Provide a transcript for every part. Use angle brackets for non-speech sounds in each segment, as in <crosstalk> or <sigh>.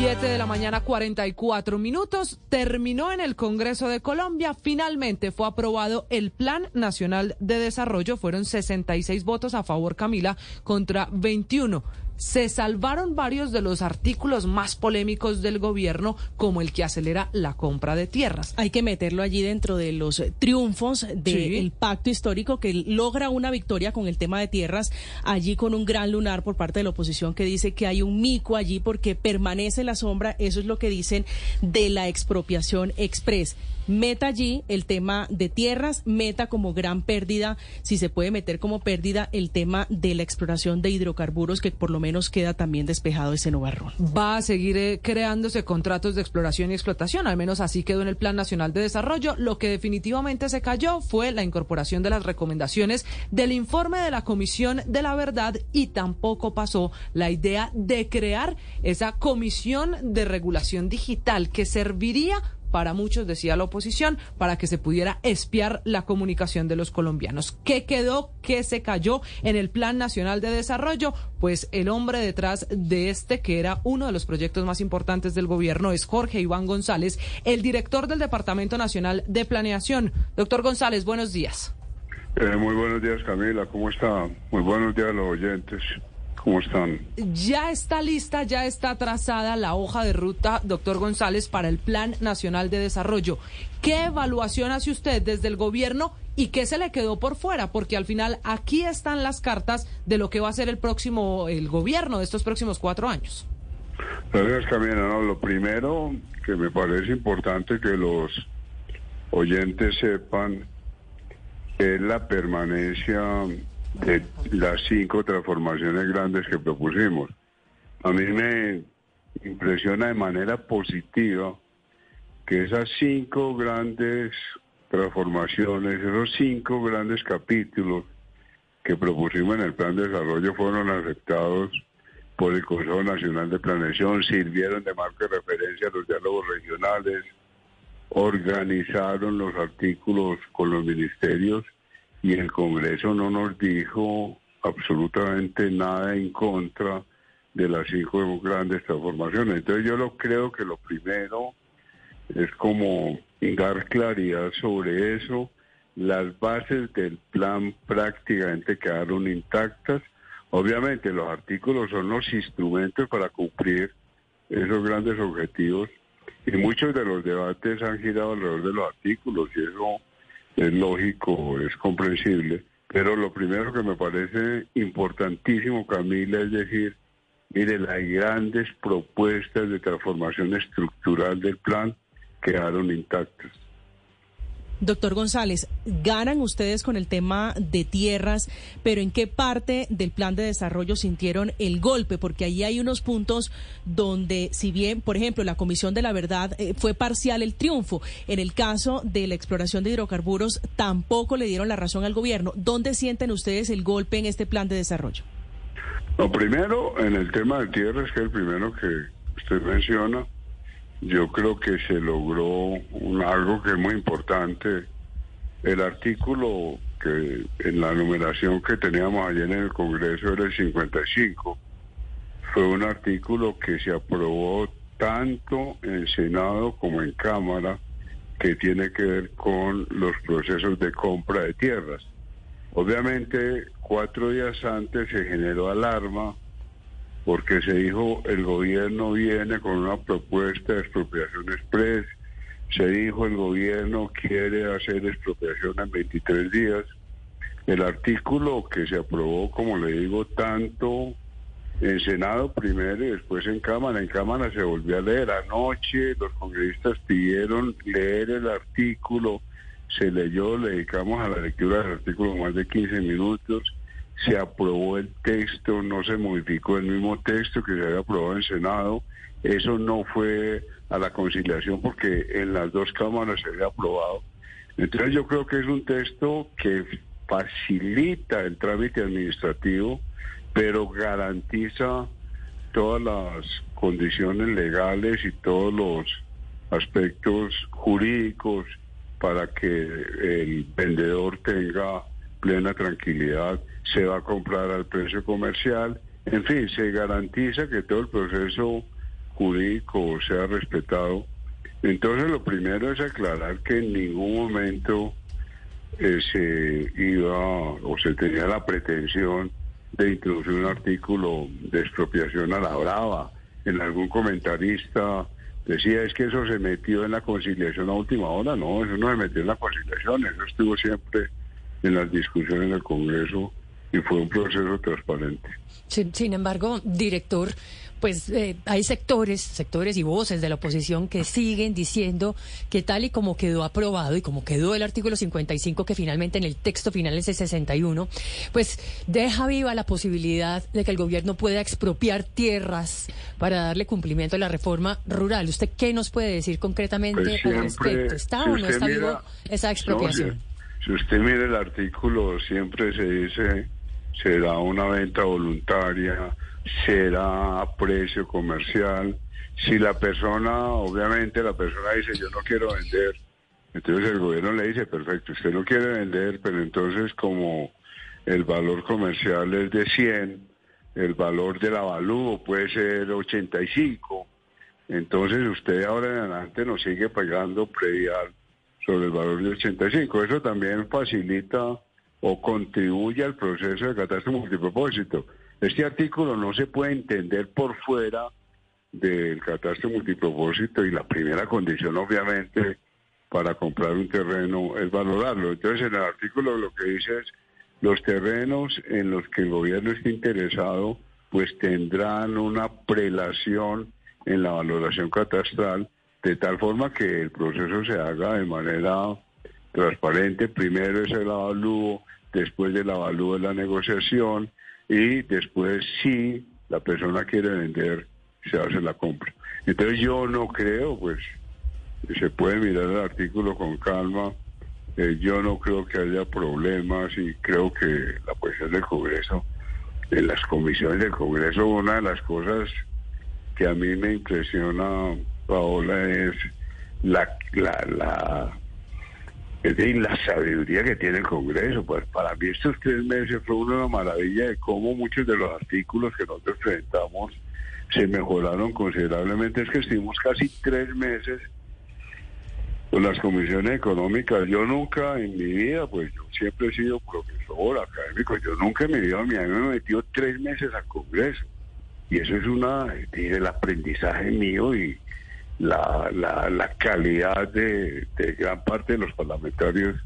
7 de la mañana, 44 minutos. Terminó en el Congreso de Colombia. Finalmente fue aprobado el Plan Nacional de Desarrollo. Fueron 66 votos a favor, Camila, contra 21 se salvaron varios de los artículos más polémicos del gobierno, como el que acelera la compra de tierras. Hay que meterlo allí dentro de los triunfos del pacto histórico que logra una victoria con el tema de tierras, allí con un gran lunar por parte de la oposición que dice que hay un mico allí porque permanece la sombra, eso es lo que dicen de la expropiación express meta allí el tema de tierras, meta como gran pérdida, si se puede meter como pérdida el tema de la exploración de hidrocarburos, que por lo menos queda también despejado ese nubarrón. Va a seguir eh, creándose contratos de exploración y explotación, al menos así quedó en el Plan Nacional de Desarrollo. Lo que definitivamente se cayó fue la incorporación de las recomendaciones del informe de la Comisión de la Verdad y tampoco pasó la idea de crear esa comisión de regulación digital que serviría para muchos, decía la oposición, para que se pudiera espiar la comunicación de los colombianos. ¿Qué quedó? ¿Qué se cayó en el Plan Nacional de Desarrollo? Pues el hombre detrás de este, que era uno de los proyectos más importantes del gobierno, es Jorge Iván González, el director del Departamento Nacional de Planeación. Doctor González, buenos días. Eh, muy buenos días, Camila. ¿Cómo está? Muy buenos días a los oyentes. ¿Cómo están? Ya está lista, ya está trazada la hoja de ruta, doctor González, para el Plan Nacional de Desarrollo. ¿Qué evaluación hace usted desde el gobierno y qué se le quedó por fuera? Porque al final aquí están las cartas de lo que va a ser el próximo, el gobierno de estos próximos cuatro años. Gracias, Camila. No, lo primero que me parece importante que los oyentes sepan es la permanencia de las cinco transformaciones grandes que propusimos. A mí me impresiona de manera positiva que esas cinco grandes transformaciones, esos cinco grandes capítulos que propusimos en el plan de desarrollo fueron aceptados por el Consejo Nacional de Planeación, sirvieron de marco de referencia a los diálogos regionales, organizaron los artículos con los ministerios y el Congreso no nos dijo absolutamente nada en contra de las cinco grandes transformaciones. Entonces yo lo creo que lo primero es como dar claridad sobre eso. Las bases del plan prácticamente quedaron intactas. Obviamente los artículos son los instrumentos para cumplir esos grandes objetivos y muchos de los debates han girado alrededor de los artículos y eso es lógico, es comprensible, pero lo primero que me parece importantísimo, Camila, es decir, mire, las grandes propuestas de transformación estructural del plan quedaron intactas. Doctor González, ganan ustedes con el tema de tierras, pero ¿en qué parte del plan de desarrollo sintieron el golpe? Porque ahí hay unos puntos donde, si bien, por ejemplo, la Comisión de la Verdad eh, fue parcial el triunfo, en el caso de la exploración de hidrocarburos tampoco le dieron la razón al gobierno. ¿Dónde sienten ustedes el golpe en este plan de desarrollo? Lo primero, en el tema de tierras, que es el primero que usted menciona, yo creo que se logró algo que es muy importante. El artículo que en la numeración que teníamos ayer en el Congreso era el 55. Fue un artículo que se aprobó tanto en Senado como en Cámara que tiene que ver con los procesos de compra de tierras. Obviamente, cuatro días antes se generó alarma porque se dijo el gobierno viene con una propuesta de expropiación express, se dijo el gobierno quiere hacer expropiación en 23 días. El artículo que se aprobó, como le digo, tanto en Senado primero y después en Cámara. En Cámara se volvió a leer. Anoche los congresistas pidieron leer el artículo, se leyó, le dedicamos a la lectura del artículo más de 15 minutos se aprobó el texto, no se modificó el mismo texto que se había aprobado en Senado. Eso no fue a la conciliación porque en las dos cámaras se había aprobado. Entonces yo creo que es un texto que facilita el trámite administrativo, pero garantiza todas las condiciones legales y todos los aspectos jurídicos para que el vendedor tenga plena tranquilidad, se va a comprar al precio comercial, en fin, se garantiza que todo el proceso jurídico sea respetado. Entonces lo primero es aclarar que en ningún momento eh, se iba o se tenía la pretensión de introducir un artículo de expropiación a la brava. En algún comentarista decía es que eso se metió en la conciliación a última hora. No, eso no se metió en la conciliación, eso estuvo siempre en las discusiones del Congreso y fue un proceso transparente. Sin, embargo, director, pues eh, hay sectores, sectores y voces de la oposición que siguen diciendo que tal y como quedó aprobado y como quedó el artículo 55, que finalmente en el texto final es el 61, pues deja viva la posibilidad de que el gobierno pueda expropiar tierras para darle cumplimiento a la reforma rural. ¿Usted qué nos puede decir concretamente pues al respecto? ¿Está o no está vivo esa expropiación? si usted mira el artículo, siempre se dice será una venta voluntaria, será a precio comercial. Si la persona, obviamente la persona dice yo no quiero vender, entonces el gobierno le dice, perfecto, usted no quiere vender, pero entonces como el valor comercial es de 100, el valor del avalúo puede ser 85, entonces usted ahora en adelante nos sigue pagando predial sobre el valor de 85. Eso también facilita o contribuye al proceso de catástrofe multipropósito. Este artículo no se puede entender por fuera del catástrofe multipropósito y la primera condición obviamente para comprar un terreno es valorarlo. Entonces en el artículo lo que dice es los terrenos en los que el gobierno esté interesado pues tendrán una prelación en la valoración catastral de tal forma que el proceso se haga de manera transparente. Primero es el avalúo, después del avalúo de la negociación y después si la persona quiere vender, se hace la compra. Entonces yo no creo, pues, se puede mirar el artículo con calma. Eh, yo no creo que haya problemas y creo que la posición del Congreso, en las comisiones del Congreso, una de las cosas que a mí me impresiona, Paola, es la, la es decir, la sabiduría que tiene el Congreso. Pues para mí estos tres meses fue una maravilla de cómo muchos de los artículos que nosotros presentamos se mejoraron considerablemente. Es que estuvimos casi tres meses con las comisiones económicas. Yo nunca en mi vida, pues yo siempre he sido profesor académico, yo nunca en mi vida me había metido tres meses al Congreso. Y eso es una, el aprendizaje mío y, la, la, calidad de, gran parte de los parlamentarios.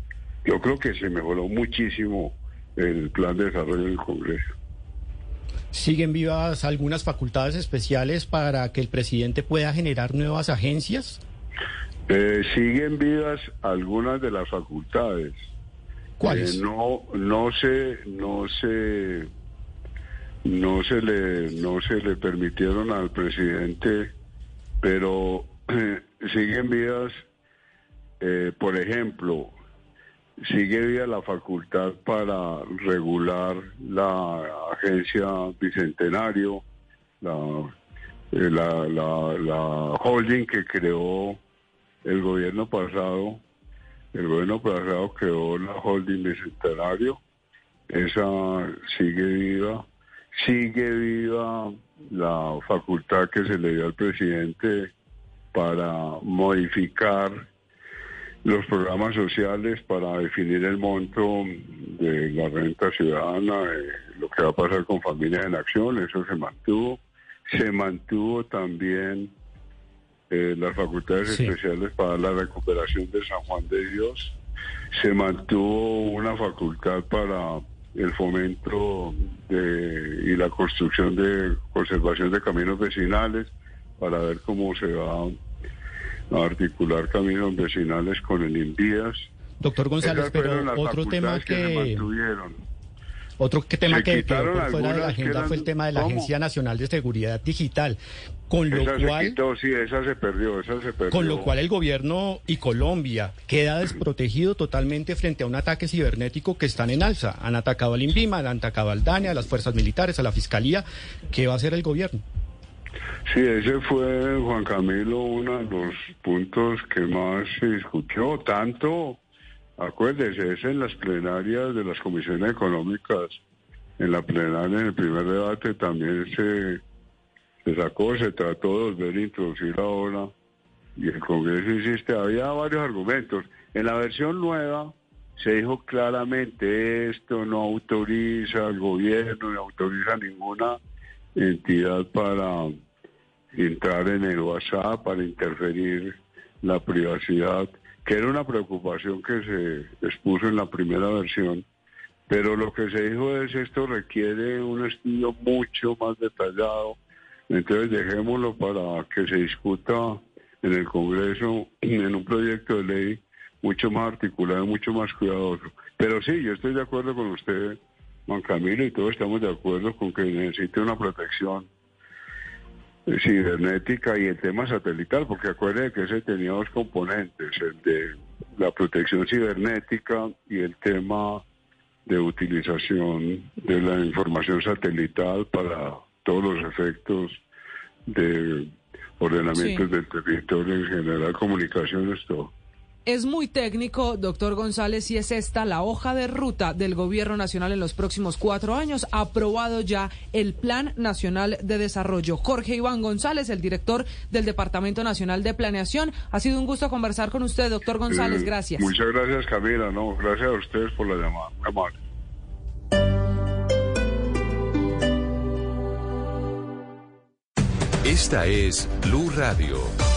Yo creo que se mejoró muchísimo el plan de desarrollo del Congreso. ¿Siguen vivas algunas facultades especiales para que el presidente pueda generar nuevas agencias? Eh, siguen vivas algunas de las facultades. ¿Cuáles? Eh, no, no se, no se, no se le, no se le permitieron al presidente pero <clears throat> siguen vías, eh, por ejemplo, sigue vía la facultad para regular la agencia Bicentenario, eh, la, la, holding que creó el gobierno pasado. El gobierno pasado creó la holding Bicentenario. Esa sigue viva. Sigue viva la facultad que se le dio al presidente para modificar los programas sociales para definir el monto de la renta ciudadana, lo que va a pasar con familias en acción, eso se mantuvo. Se mantuvo también eh, las facultades especiales para la recuperación de San Juan de Dios. Se mantuvo una facultad para el fomento de, y la construcción de conservación de caminos vecinales para ver cómo se va a articular caminos vecinales con el INVIAS. Doctor González, pero otro tema que... otro tema que quedó por fuera de la agenda fue el tema de la Agencia Nacional de Seguridad Digital. Con lo cual, sí, esa se perdió, esa se perdió. Con lo cual el gobierno y Colombia queda desprotegido totalmente frente a un ataque cibernético que están en alza. Han atacado al INVIMA, han atacado al DANE, a las fuerzas militares, a la fiscalía. ¿Qué va a hacer el gobierno? Sí, ese fue, Juan Camilo, uno de los puntos que más se discutió, tanto, acuérdese, es en las plenarias de las comisiones económicas, en la plenaria, en el primer debate también se se sacó, se trató de volver a introducir ahora y el Congreso insiste, había varios argumentos. En la versión nueva se dijo claramente esto no autoriza al gobierno, no autoriza ninguna entidad para entrar en el WhatsApp, para interferir la privacidad, que era una preocupación que se expuso en la primera versión. Pero lo que se dijo es esto requiere un estudio mucho más detallado. Entonces dejémoslo para que se discuta en el Congreso en un proyecto de ley mucho más articulado, mucho más cuidadoso. Pero sí, yo estoy de acuerdo con usted, Juan Camilo, y todos estamos de acuerdo con que necesite una protección cibernética y el tema satelital, porque acuerde que ese tenía dos componentes, el de la protección cibernética y el tema de utilización de la información satelital para todos los efectos de ordenamientos del territorio en general, comunicaciones, todo. Es muy técnico, doctor González, y es esta la hoja de ruta del Gobierno Nacional en los próximos cuatro años. Ha aprobado ya el Plan Nacional de Desarrollo. Jorge Iván González, el director del Departamento Nacional de Planeación. Ha sido un gusto conversar con usted, doctor González. Eh, gracias. Muchas gracias, Camila. No, gracias a ustedes por la llamada. amable. Esta es Blue Radio.